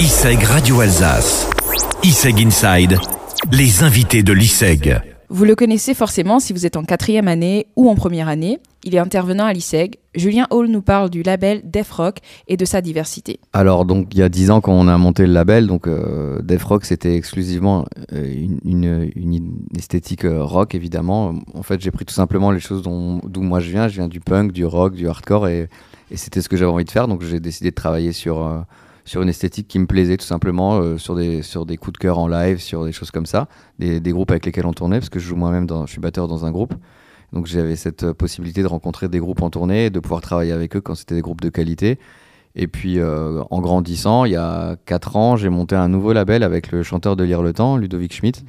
ISEG Radio Alsace. ISEG Inside. Les invités de l'ISEG. Vous le connaissez forcément si vous êtes en quatrième année ou en première année. Il est intervenant à l'ISEG. Julien Hall nous parle du label Def Rock et de sa diversité. Alors, donc, il y a dix ans, quand on a monté le label, donc euh, Def Rock, c'était exclusivement euh, une, une- une esthétique euh, rock, évidemment. En fait, j'ai pris tout simplement les choses dont- d'où moi je viens. Je viens du punk, du rock, du hardcore, et, et c'était ce que j'avais envie de faire. Donc, j'ai décidé de travailler sur, euh, sur une esthétique qui me plaisait, tout simplement, euh, sur, des, sur des coups de cœur en live, sur des choses comme ça, des, des groupes avec lesquels on tournait, parce que je joue moi-même, je suis batteur dans un groupe. Donc j'avais cette euh, possibilité de rencontrer des groupes en tournée et de pouvoir travailler avec eux quand c'était des groupes de qualité. Et puis euh, en grandissant, il y a 4 ans, j'ai monté un nouveau label avec le chanteur de Lire le Temps, Ludovic Schmidt,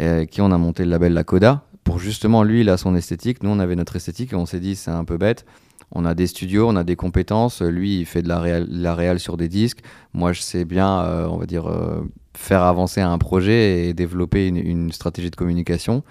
euh, qui on a monté le label La Coda. Pour justement, lui, il a son esthétique, nous on avait notre esthétique et on s'est dit c'est un peu bête. On a des studios, on a des compétences. Lui, il fait de la réal, la sur des disques. Moi, je sais bien, euh, on va dire, euh, faire avancer un projet et développer une- stratégie de communication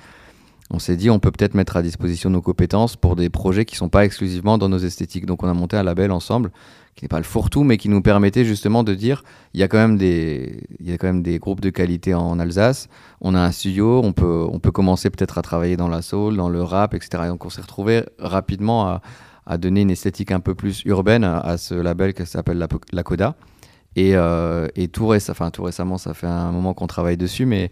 on s'est dit on peut peut-être mettre à disposition nos compétences pour des projets qui sont pas exclusivement dans nos esthétiques. Donc on a monté un label ensemble qui n'est pas le fourre-tout mais qui nous permettait justement de dire il y a quand même des y a quand même des groupes de qualité en Alsace. On a un studio, on peut on peut commencer peut-être à travailler dans la soul, dans le rap, etc. Et donc on s'est retrouvé rapidement à, à donner une esthétique un peu plus urbaine à, ce label qui s'appelle la, Coda. Et, euh, et tout, enfin, tout récemment, ça fait un moment qu'on travaille dessus, mais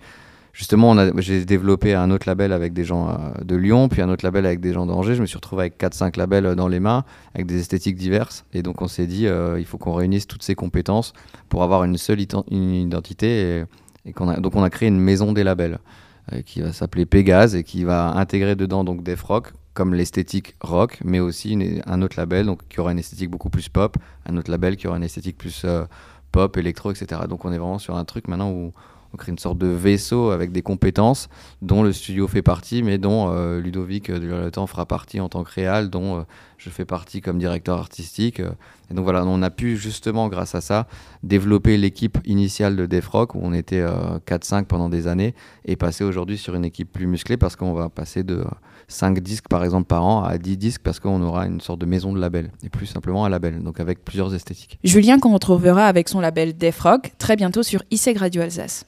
justement, j'ai développé un autre label avec des gens euh, de Lyon, puis un autre label avec des gens d'Angers. Je me suis retrouvé avec 4-5 labels euh, dans les mains, avec des esthétiques diverses. Et donc, on s'est dit, il faut qu'on réunisse toutes ces compétences pour avoir une seule une identité. Et, donc, on a créé une maison des labels qui va s'appeler Pégase et qui va intégrer dedans donc Def Rock comme l'esthétique rock, mais aussi un autre label qui aura une esthétique beaucoup plus pop, un autre label qui aura une esthétique plus euh, pop, électro, etc. Donc on est vraiment sur un truc maintenant où on une sorte de vaisseau avec des compétences dont le studio fait partie, mais dont euh, Ludovic euh, temps fera partie en tant que réal, dont euh, je fais partie comme directeur artistique. euh. et donc voilà, on a pu justement, grâce à ça, développer l'équipe initiale de Def Rock, où on était euh, 4-5 pendant des années, et passer aujourd'hui sur une équipe plus musclée, parce qu'on va passer de 5 disques par exemple par an à 10 disques, parce qu'on aura une sorte de maison de label, et plus simplement un label, donc avec plusieurs esthétiques. Julien qu'on retrouvera avec son label Def Rock très bientôt sur ISEG Radio Alsace.